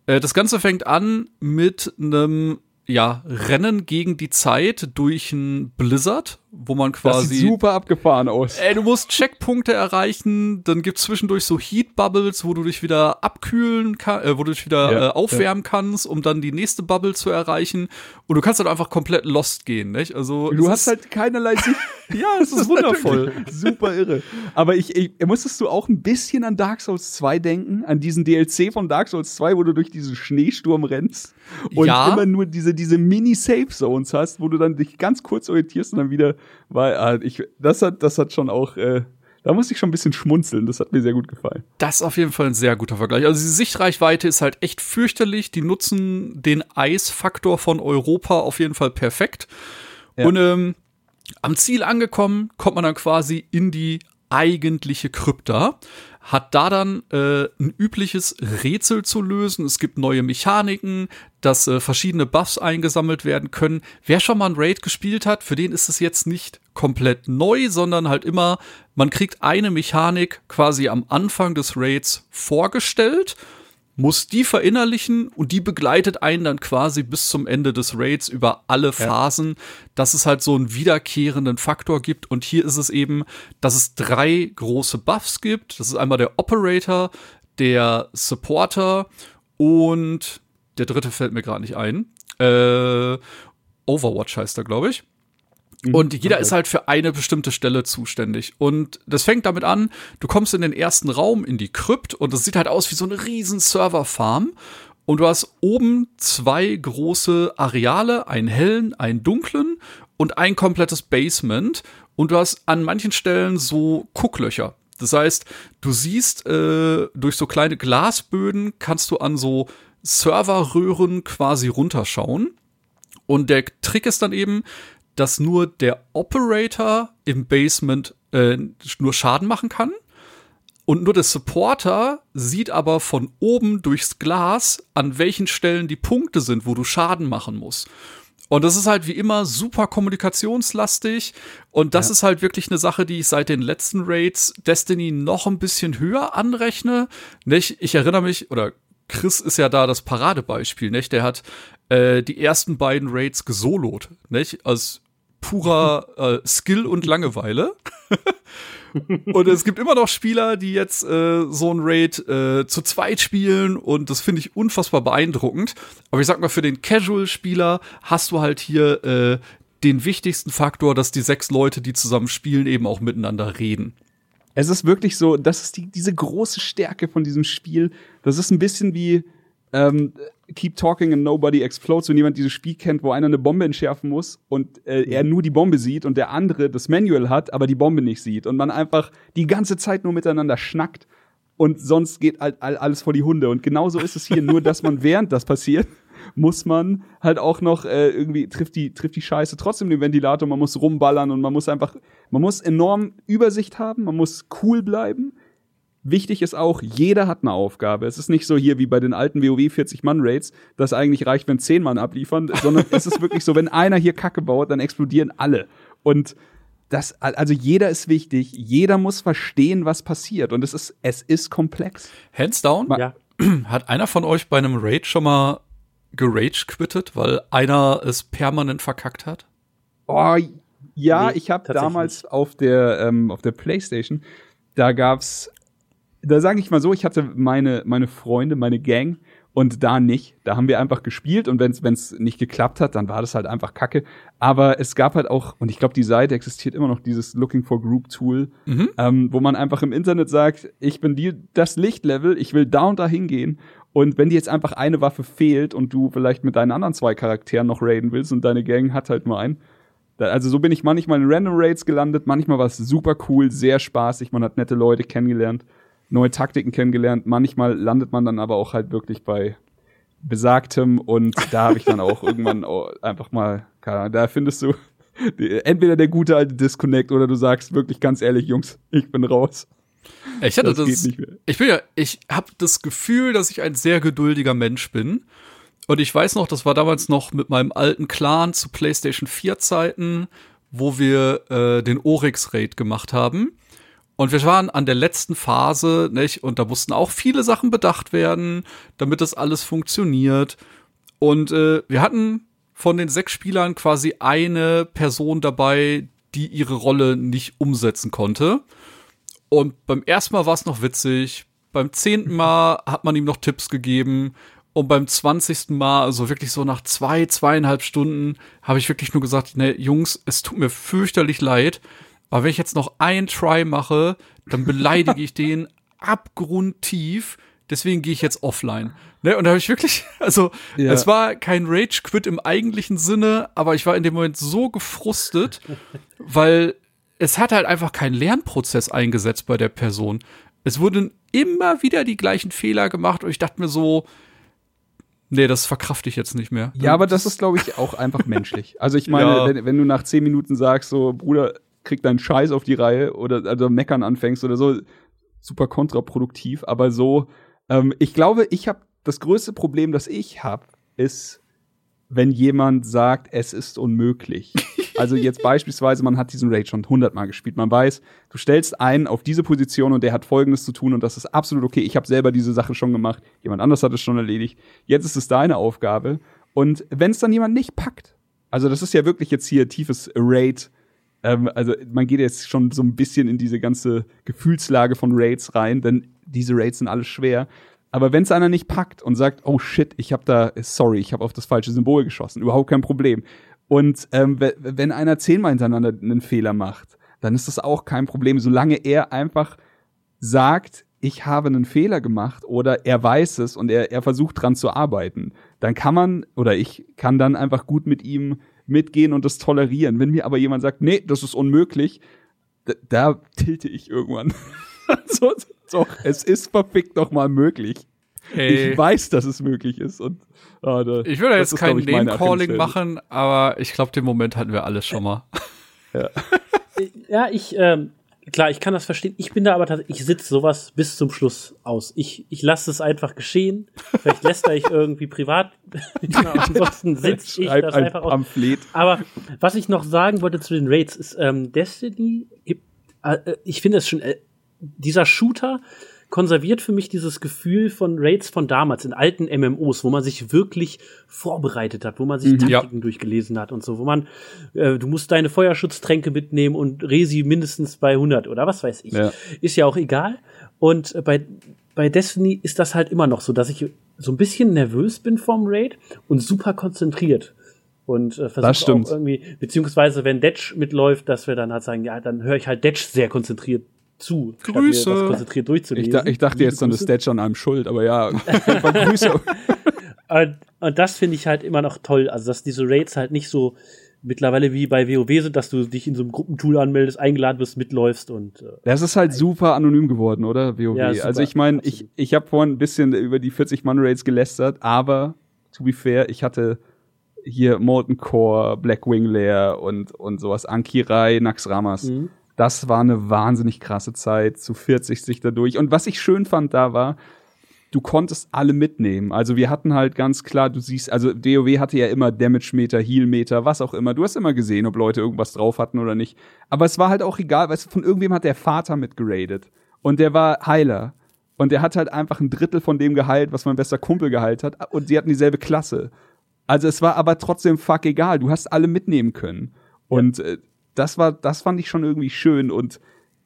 Äh, das Ganze fängt an mit einem ja, Rennen gegen die Zeit durch ein Blizzard, wo man quasi. Das sieht super abgefahren aus. Ey, du musst Checkpunkte erreichen, dann gibt's zwischendurch so Heat Bubbles, wo du dich wieder abkühlen kannst, äh, wo du dich wieder ja, äh, aufwärmen ja. kannst, um dann die nächste Bubble zu erreichen. Und du kannst halt einfach komplett lost gehen, nicht? Also. Du hast halt keinerlei Sicht. ja, es ist wundervoll. super irre. Aber ich, ich, musstest du auch ein bisschen an Dark Souls 2 denken, an diesen DLC von Dark Souls 2, wo du durch diesen Schneesturm rennst und ja. immer nur diese, diese Mini-Safe-Zones hast, wo du dann dich ganz kurz orientierst und dann wieder weil äh, ich, das hat, das hat schon auch, äh, da musste ich schon ein bisschen schmunzeln. Das hat mir sehr gut gefallen. Das ist auf jeden Fall ein sehr guter Vergleich. Also die Sichtreichweite ist halt echt fürchterlich. Die nutzen den Eisfaktor von Europa auf jeden Fall perfekt. Ja. Und ähm, am Ziel angekommen, kommt man dann quasi in die eigentliche Krypta hat da dann äh, ein übliches Rätsel zu lösen. Es gibt neue Mechaniken, dass äh, verschiedene Buffs eingesammelt werden können. Wer schon mal ein Raid gespielt hat, für den ist es jetzt nicht komplett neu, sondern halt immer, man kriegt eine Mechanik quasi am Anfang des Raids vorgestellt muss die verinnerlichen und die begleitet einen dann quasi bis zum Ende des Raids über alle Phasen, ja. dass es halt so einen wiederkehrenden Faktor gibt. Und hier ist es eben, dass es drei große Buffs gibt. Das ist einmal der Operator, der Supporter und der dritte fällt mir gerade nicht ein. Äh, Overwatch heißt er, glaube ich. Mhm. Und jeder ist halt für eine bestimmte Stelle zuständig. Und das fängt damit an, du kommst in den ersten Raum, in die Krypt, und das sieht halt aus wie so eine riesen Serverfarm. Und du hast oben zwei große Areale, einen hellen, einen dunklen und ein komplettes Basement. Und du hast an manchen Stellen so Gucklöcher. Das heißt, du siehst äh, durch so kleine Glasböden kannst du an so Serverröhren quasi runterschauen. Und der Trick ist dann eben, dass nur der Operator im Basement äh, nur Schaden machen kann. Und nur der Supporter sieht aber von oben durchs Glas, an welchen Stellen die Punkte sind, wo du Schaden machen musst. Und das ist halt wie immer super kommunikationslastig. Und das ja. ist halt wirklich eine Sache, die ich seit den letzten Raids Destiny noch ein bisschen höher anrechne. Nicht? Ich erinnere mich, oder Chris ist ja da das Paradebeispiel, nicht? Der hat äh, die ersten beiden Raids gesolot, nicht? Aus purer äh, Skill und Langeweile. und es gibt immer noch Spieler, die jetzt äh, so ein Raid äh, zu zweit spielen und das finde ich unfassbar beeindruckend. Aber ich sag mal, für den Casual-Spieler hast du halt hier äh, den wichtigsten Faktor, dass die sechs Leute, die zusammen spielen, eben auch miteinander reden. Es ist wirklich so, das ist die, diese große Stärke von diesem Spiel. Das ist ein bisschen wie ähm, Keep Talking and Nobody Explodes, wenn jemand dieses Spiel kennt, wo einer eine Bombe entschärfen muss und äh, er nur die Bombe sieht und der andere das Manual hat, aber die Bombe nicht sieht und man einfach die ganze Zeit nur miteinander schnackt und sonst geht halt alles vor die Hunde. Und genauso ist es hier, nur dass man während das passiert, muss man halt auch noch äh, irgendwie trifft die trifft die Scheiße trotzdem den Ventilator, man muss rumballern und man muss einfach man muss enorm Übersicht haben, man muss cool bleiben Wichtig ist auch, jeder hat eine Aufgabe. Es ist nicht so hier wie bei den alten WoW 40-Mann-Raids, dass eigentlich reicht, wenn 10 Mann abliefern, sondern es ist wirklich so, wenn einer hier Kacke baut, dann explodieren alle. Und das, also jeder ist wichtig, jeder muss verstehen, was passiert. Und es ist, es ist komplex. Hands down? Ja. Hat einer von euch bei einem Raid schon mal gerage quittet, weil einer es permanent verkackt hat? Oh, ja, nee, ich habe damals auf der, ähm, auf der Playstation, da gab's da sage ich mal so, ich hatte meine, meine Freunde, meine Gang und da nicht. Da haben wir einfach gespielt und wenn es nicht geklappt hat, dann war das halt einfach Kacke. Aber es gab halt auch, und ich glaube, die Seite existiert immer noch, dieses Looking for Group Tool, mhm. ähm, wo man einfach im Internet sagt, ich bin die, das Lichtlevel, ich will da und da hingehen. Und wenn dir jetzt einfach eine Waffe fehlt und du vielleicht mit deinen anderen zwei Charakteren noch raiden willst und deine Gang hat halt nur einen, also so bin ich manchmal in Random Raids gelandet, manchmal war es super cool, sehr spaßig, man hat nette Leute kennengelernt neue Taktiken kennengelernt. Manchmal landet man dann aber auch halt wirklich bei besagtem und da habe ich dann auch irgendwann einfach mal, keine Ahnung, da findest du entweder der gute alte Disconnect oder du sagst wirklich ganz ehrlich, Jungs, ich bin raus. Ich hatte das, das ich bin ja, ich habe das Gefühl, dass ich ein sehr geduldiger Mensch bin. Und ich weiß noch, das war damals noch mit meinem alten Clan zu PlayStation 4 Zeiten, wo wir äh, den Oryx Raid gemacht haben. Und wir waren an der letzten Phase, nicht? Und da mussten auch viele Sachen bedacht werden, damit das alles funktioniert. Und äh, wir hatten von den sechs Spielern quasi eine Person dabei, die ihre Rolle nicht umsetzen konnte. Und beim ersten Mal war es noch witzig. Beim zehnten Mal hat man ihm noch Tipps gegeben. Und beim zwanzigsten Mal, also wirklich so nach zwei, zweieinhalb Stunden, habe ich wirklich nur gesagt, ne, Jungs, es tut mir fürchterlich leid. Aber wenn ich jetzt noch ein Try mache, dann beleidige ich den abgrundtief. Deswegen gehe ich jetzt offline. Ne? Und da habe ich wirklich, also ja. es war kein Rage-Quit im eigentlichen Sinne, aber ich war in dem Moment so gefrustet, weil es hat halt einfach keinen Lernprozess eingesetzt bei der Person. Es wurden immer wieder die gleichen Fehler gemacht und ich dachte mir so, nee, das verkrafte ich jetzt nicht mehr. Ja, aber das ist, glaube ich, auch einfach menschlich. Also ich meine, ja. wenn, wenn, du nach zehn Minuten sagst, so, Bruder, krieg deinen Scheiß auf die Reihe oder also meckern anfängst oder so, super kontraproduktiv. Aber so, ähm, ich glaube, ich habe das größte Problem, das ich habe, ist, wenn jemand sagt, es ist unmöglich. Also jetzt beispielsweise, man hat diesen Raid schon hundertmal gespielt. Man weiß, du stellst einen auf diese Position und der hat Folgendes zu tun und das ist absolut okay. Ich habe selber diese Sache schon gemacht. Jemand anders hat es schon erledigt. Jetzt ist es deine Aufgabe. Und wenn es dann jemand nicht packt, also das ist ja wirklich jetzt hier tiefes Raid ähm, also man geht jetzt schon so ein bisschen in diese ganze Gefühlslage von Raids rein, denn diese Raids sind alles schwer. Aber wenn es einer nicht packt und sagt, oh shit, ich habe da, sorry, ich habe auf das falsche Symbol geschossen, überhaupt kein Problem. Und ähm, wenn einer zehnmal hintereinander einen Fehler macht, dann ist das auch kein Problem, solange er einfach sagt, ich habe einen Fehler gemacht oder er weiß es und er, er versucht dran zu arbeiten, dann kann man oder ich kann dann einfach gut mit ihm mitgehen und das tolerieren. Wenn mir aber jemand sagt, nee, das ist unmöglich, da, tilte ich irgendwann. so, doch, es ist verfickt noch mal möglich. Hey. Ich weiß, dass es möglich ist und ah, da, ich würde jetzt kein Name-Calling machen, aber ich glaube, den Moment hatten wir alles schon mal. ja. ja, ich ähm, klar, ich kann das verstehen. Ich bin da aber tatsächlich, ich sitze sowas bis zum Schluss aus. Ich, ich lasse es einfach geschehen. Vielleicht lässt er ich irgendwie privat. genau, ansonsten sitze ich das ein einfach Pamphlet. aus. Aber was ich noch sagen wollte zu den Raids ist, ähm, Destiny gibt, äh, ich finde es schon, äh, dieser Shooter, konserviert für mich dieses Gefühl von Raids von damals, in alten MMOs, wo man sich wirklich vorbereitet hat, wo man sich mhm, Taktiken ja. durchgelesen hat und so, wo man, äh, du musst deine Feuerschutztränke mitnehmen und Resi mindestens bei 100 oder was weiß ich. Ja. Ist ja auch egal. Und äh, bei, bei Destiny ist das halt immer noch so, dass ich so ein bisschen nervös bin vom Raid und super konzentriert und äh, versuche auch irgendwie, beziehungsweise wenn Detch mitläuft, dass wir dann halt sagen, ja, dann höre ich halt Detch sehr konzentriert zu. Grüße. Das konzentriert durchzulesen. Ich, ich dachte jetzt, dann ist Stage an einem schuld, aber ja, Grüße. und, und das finde ich halt immer noch toll, also dass diese Raids halt nicht so mittlerweile wie bei WoW sind, dass du dich in so einem Gruppentool anmeldest, eingeladen wirst, mitläufst und äh, Das ist halt super anonym geworden, oder? WoW. Ja, also ich meine, ich ich habe vorhin ein bisschen über die 40 Mann Raids gelästert, aber to be fair, ich hatte hier Molten Core, Blackwing Lair und und sowas Ankirai, Naxramas. Mhm das war eine wahnsinnig krasse Zeit, zu 40 sich dadurch. Und was ich schön fand da war, du konntest alle mitnehmen. Also wir hatten halt ganz klar, du siehst, also DOW hatte ja immer Damage-Meter, Heal-Meter, was auch immer. Du hast immer gesehen, ob Leute irgendwas drauf hatten oder nicht. Aber es war halt auch egal, weil von irgendwem hat der Vater mitgeradet. Und der war Heiler. Und der hat halt einfach ein Drittel von dem geheilt, was mein bester Kumpel geheilt hat. Und sie hatten dieselbe Klasse. Also es war aber trotzdem fuck egal. Du hast alle mitnehmen können. Und äh, das war, das fand ich schon irgendwie schön und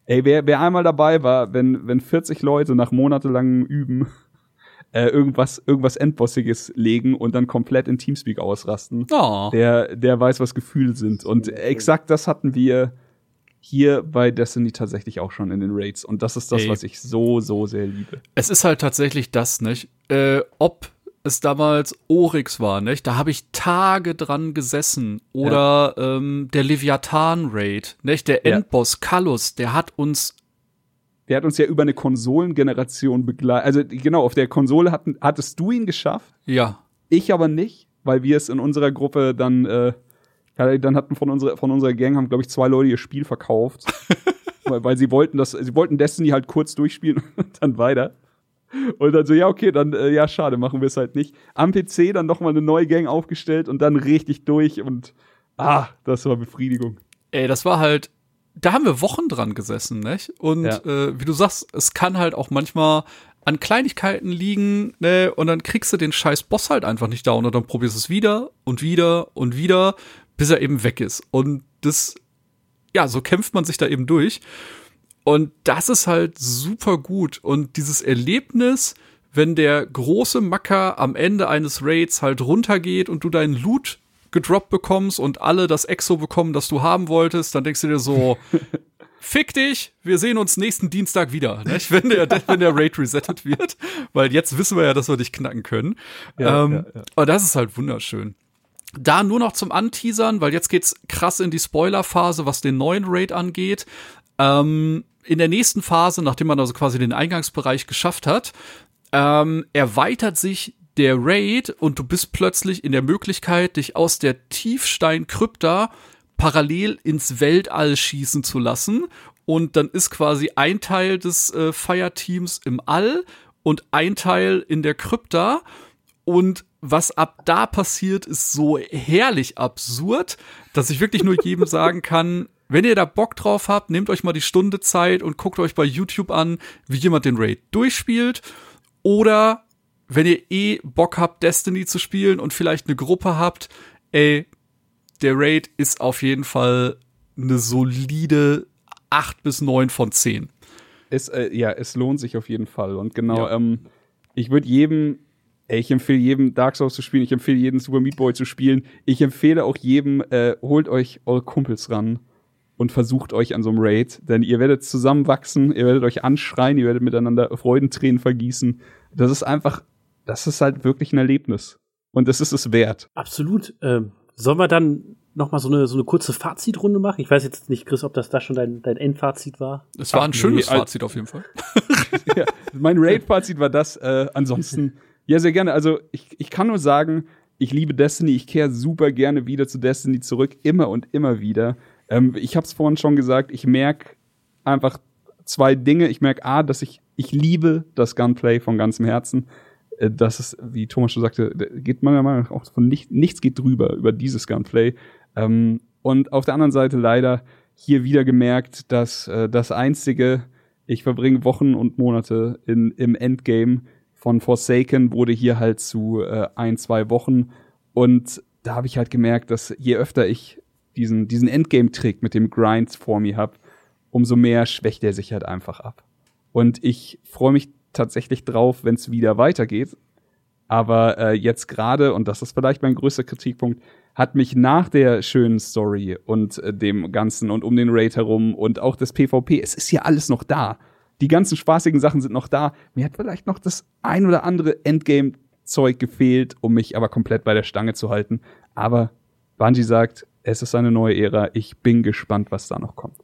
ey, wer, wer einmal dabei war, wenn, wenn 40 Leute nach monatelangem Üben äh, irgendwas, irgendwas Endbossiges legen und dann komplett in Teamspeak ausrasten, oh. der, der weiß, was Gefühle sind. Und exakt das hatten wir hier bei Destiny tatsächlich auch schon in den Raids. Und das ist das, Ey. was ich so, so sehr liebe. Es ist halt tatsächlich das, nicht? Äh, ob es damals Oryx war, nicht? Da habe ich Tage dran gesessen. Oder ja. ähm, der Leviathan-Raid, nicht? Der Endboss ja. Kallus, der hat uns der hat uns ja über eine Konsolengeneration begleitet. Also genau, auf der Konsole hatten, hattest du ihn geschafft. Ja. Ich aber nicht, weil wir es in unserer Gruppe dann, äh, ja, dann hatten von unserer, von unserer Gang haben, glaube ich, zwei Leute ihr Spiel verkauft. weil, weil sie wollten das, sie wollten Destiny halt kurz durchspielen und dann weiter. Und dann so, ja, okay, dann, äh, ja, schade, machen wir es halt nicht. Am PC dann nochmal eine neue Gang aufgestellt und dann richtig durch und, ah, das war Befriedigung. Ey, das war halt, da haben wir Wochen dran gesessen, nicht? Und ja. äh, wie du sagst, es kann halt auch manchmal an Kleinigkeiten liegen, ne? Und dann kriegst du den scheiß Boss halt einfach nicht down und dann probierst du es wieder und wieder und wieder, bis er eben weg ist. Und das, ja, so kämpft man sich da eben durch. Und das ist halt super gut. Und dieses Erlebnis, wenn der große Macker am Ende eines Raids halt runtergeht und du deinen Loot gedroppt bekommst und alle das Exo bekommen, das du haben wolltest, dann denkst du dir so, fick dich, wir sehen uns nächsten Dienstag wieder, nicht? Wenn, der, wenn der Raid resettet wird. Weil jetzt wissen wir ja, dass wir dich knacken können. Ja, ähm, ja, ja. Aber das ist halt wunderschön. Da nur noch zum Anteasern, weil jetzt geht's krass in die Spoilerphase, was den neuen Raid angeht. Ähm, in der nächsten Phase, nachdem man also quasi den Eingangsbereich geschafft hat, ähm, erweitert sich der Raid und du bist plötzlich in der Möglichkeit, dich aus der Tiefstein-Krypta parallel ins Weltall schießen zu lassen. Und dann ist quasi ein Teil des äh, Fireteams im All und ein Teil in der Krypta. Und was ab da passiert, ist so herrlich absurd, dass ich wirklich nur jedem sagen kann, wenn ihr da Bock drauf habt, nehmt euch mal die Stunde Zeit und guckt euch bei YouTube an, wie jemand den Raid durchspielt. Oder wenn ihr eh Bock habt, Destiny zu spielen und vielleicht eine Gruppe habt, ey, der Raid ist auf jeden Fall eine solide 8 bis 9 von 10. Es, äh, ja, es lohnt sich auf jeden Fall. Und genau, ja. ähm, ich würde jedem ey, ich empfehle jedem Dark Souls zu spielen, ich empfehle jedem Super Meat Boy zu spielen. Ich empfehle auch jedem, äh, holt euch eure Kumpels ran und versucht euch an so einem Raid, denn ihr werdet zusammenwachsen, ihr werdet euch anschreien, ihr werdet miteinander Freudentränen vergießen. Das ist einfach, das ist halt wirklich ein Erlebnis. Und das ist es wert. Absolut. Ähm, sollen wir dann noch mal so eine, so eine kurze Fazitrunde machen? Ich weiß jetzt nicht, Chris, ob das da schon dein, dein Endfazit war. Es war ein Ach, schönes nee, Fazit auf jeden Fall. ja, mein Raid-Fazit war das. Äh, ansonsten, ja, sehr gerne. Also, ich, ich kann nur sagen, ich liebe Destiny. Ich kehre super gerne wieder zu Destiny zurück. Immer und immer wieder. Ähm, ich habe es vorhin schon gesagt. Ich merke einfach zwei Dinge. Ich merke A, dass ich, ich liebe das Gunplay von ganzem Herzen. Äh, das ist, wie Thomas schon sagte, geht meiner Meinung nach auch von nicht, nichts geht drüber über dieses Gunplay. Ähm, und auf der anderen Seite leider hier wieder gemerkt, dass äh, das einzige, ich verbringe Wochen und Monate in, im Endgame von Forsaken, wurde hier halt zu äh, ein, zwei Wochen. Und da habe ich halt gemerkt, dass je öfter ich diesen, diesen Endgame-Trick mit dem Grind vor mir habe, umso mehr schwächt er sich halt einfach ab. Und ich freue mich tatsächlich drauf, wenn es wieder weitergeht. Aber äh, jetzt gerade, und das ist vielleicht mein größter Kritikpunkt, hat mich nach der schönen Story und äh, dem Ganzen und um den Raid herum und auch das PvP, es ist ja alles noch da. Die ganzen spaßigen Sachen sind noch da. Mir hat vielleicht noch das ein oder andere Endgame-Zeug gefehlt, um mich aber komplett bei der Stange zu halten. Aber Bungie sagt, es ist eine neue Ära. Ich bin gespannt, was da noch kommt.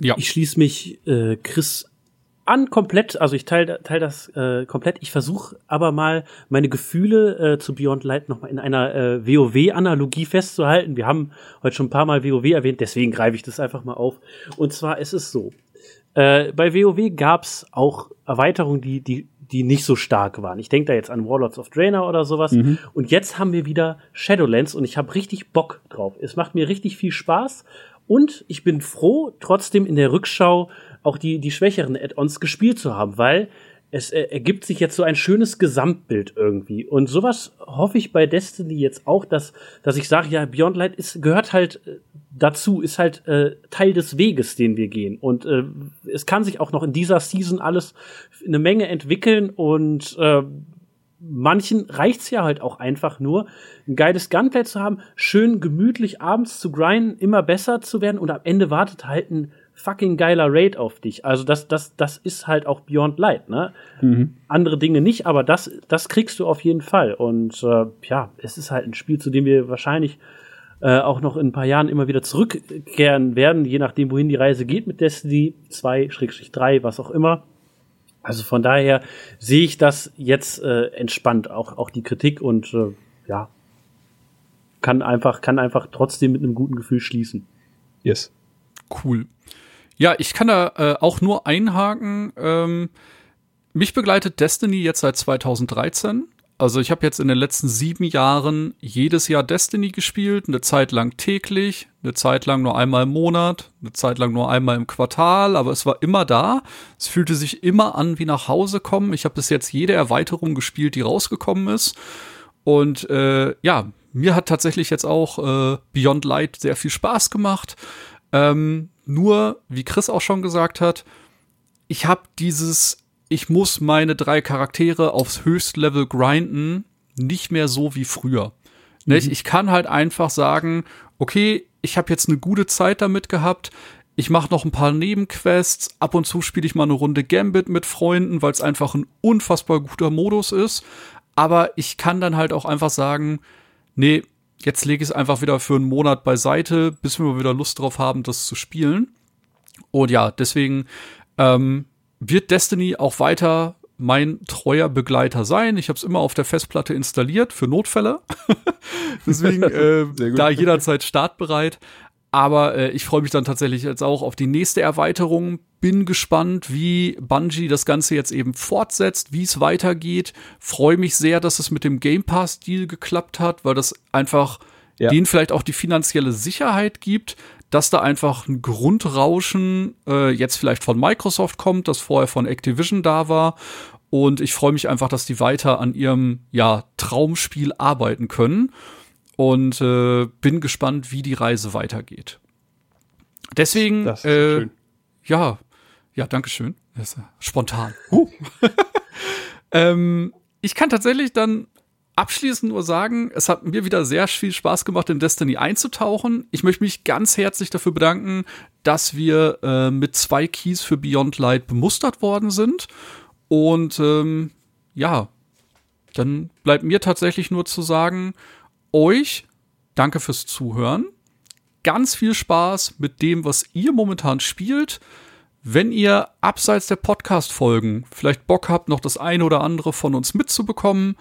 Ja. Ich schließe mich äh, Chris an komplett, also ich teile teil das äh, komplett. Ich versuche aber mal meine Gefühle äh, zu Beyond Light noch mal in einer äh, WoW-Analogie festzuhalten. Wir haben heute schon ein paar Mal WoW erwähnt, deswegen greife ich das einfach mal auf. Und zwar ist es so: äh, Bei WoW gab's auch Erweiterungen, die die die nicht so stark waren. Ich denke da jetzt an Warlords of Draenor oder sowas. Mhm. Und jetzt haben wir wieder Shadowlands und ich habe richtig Bock drauf. Es macht mir richtig viel Spaß und ich bin froh, trotzdem in der Rückschau auch die, die schwächeren Add-ons gespielt zu haben, weil es ergibt sich jetzt so ein schönes Gesamtbild irgendwie. Und sowas hoffe ich bei Destiny jetzt auch, dass, dass ich sage, ja, Beyond Light ist, gehört halt äh, dazu, ist halt äh, Teil des Weges, den wir gehen. Und äh, es kann sich auch noch in dieser Season alles eine Menge entwickeln und äh, manchen reicht's ja halt auch einfach nur, ein geiles Gunplay zu haben, schön gemütlich abends zu grinden, immer besser zu werden und am Ende wartet halt ein fucking geiler Raid auf dich. Also das, das, das ist halt auch Beyond Light, ne? Mhm. Andere Dinge nicht, aber das, das kriegst du auf jeden Fall. Und äh, ja, es ist halt ein Spiel, zu dem wir wahrscheinlich äh, auch noch in ein paar Jahren immer wieder zurückkehren werden, je nachdem, wohin die Reise geht mit Destiny 2, 3, was auch immer. Also von daher sehe ich das jetzt äh, entspannt, auch, auch die Kritik und äh, ja, kann einfach, kann einfach trotzdem mit einem guten Gefühl schließen. Yes. Cool. Ja, ich kann da äh, auch nur einhaken. Ähm, mich begleitet Destiny jetzt seit 2013. Also ich habe jetzt in den letzten sieben Jahren jedes Jahr Destiny gespielt, eine Zeit lang täglich, eine Zeit lang nur einmal im Monat, eine Zeit lang nur einmal im Quartal, aber es war immer da. Es fühlte sich immer an wie nach Hause kommen. Ich habe bis jetzt jede Erweiterung gespielt, die rausgekommen ist. Und äh, ja, mir hat tatsächlich jetzt auch äh, Beyond Light sehr viel Spaß gemacht. Ähm, nur, wie Chris auch schon gesagt hat, ich habe dieses, ich muss meine drei Charaktere aufs Höchstlevel grinden, nicht mehr so wie früher. Mhm. Ich kann halt einfach sagen, okay, ich habe jetzt eine gute Zeit damit gehabt. Ich mache noch ein paar Nebenquests. Ab und zu spiele ich mal eine Runde Gambit mit Freunden, weil es einfach ein unfassbar guter Modus ist. Aber ich kann dann halt auch einfach sagen, nee, jetzt lege ich es einfach wieder für einen Monat beiseite, bis wir mal wieder Lust drauf haben, das zu spielen. Und ja, deswegen ähm, wird Destiny auch weiter mein treuer Begleiter sein. Ich habe es immer auf der Festplatte installiert für Notfälle. deswegen äh, da jederzeit startbereit. Aber äh, ich freue mich dann tatsächlich jetzt auch auf die nächste Erweiterung. Bin gespannt, wie Bungie das Ganze jetzt eben fortsetzt, wie es weitergeht. Freue mich sehr, dass es mit dem Game Pass-Deal geklappt hat, weil das einfach ja. denen vielleicht auch die finanzielle Sicherheit gibt, dass da einfach ein Grundrauschen äh, jetzt vielleicht von Microsoft kommt, das vorher von Activision da war. Und ich freue mich einfach, dass die weiter an ihrem ja, Traumspiel arbeiten können und äh, bin gespannt, wie die Reise weitergeht. Deswegen, das ist äh, schön. ja, ja, danke schön. Das ist, äh, spontan. Uh. ähm, ich kann tatsächlich dann abschließend nur sagen, es hat mir wieder sehr viel Spaß gemacht, in Destiny einzutauchen. Ich möchte mich ganz herzlich dafür bedanken, dass wir äh, mit zwei Keys für Beyond Light bemustert worden sind. Und ähm, ja, dann bleibt mir tatsächlich nur zu sagen, euch danke fürs Zuhören. Ganz viel Spaß mit dem, was ihr momentan spielt. Wenn ihr abseits der Podcast-Folgen vielleicht Bock habt, noch das eine oder andere von uns mitzubekommen,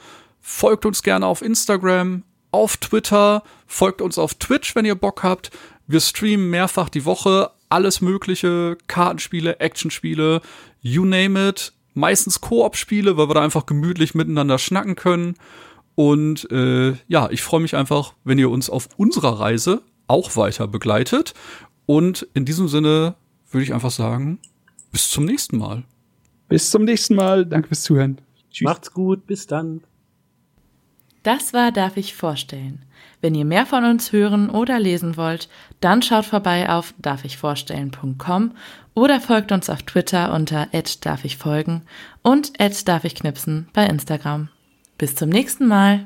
Folgt uns gerne auf Instagram, auf Twitter, folgt uns auf Twitch, wenn ihr Bock habt. Wir streamen mehrfach die Woche alles mögliche, Kartenspiele, Actionspiele, you name it. Meistens Koop-Spiele, weil wir da einfach gemütlich miteinander schnacken können. Und äh, ja, ich freue mich einfach, wenn ihr uns auf unserer Reise auch weiter begleitet. Und in diesem Sinne würde ich einfach sagen, bis zum nächsten Mal. Bis zum nächsten Mal. Danke fürs Zuhören. Tschüss. Macht's gut. Bis dann. Das war Darf ich vorstellen. Wenn ihr mehr von uns hören oder lesen wollt, dann schaut vorbei auf darfichvorstellen.com oder folgt uns auf Twitter unter darfichfolgen und darfichknipsen bei Instagram. Bis zum nächsten Mal.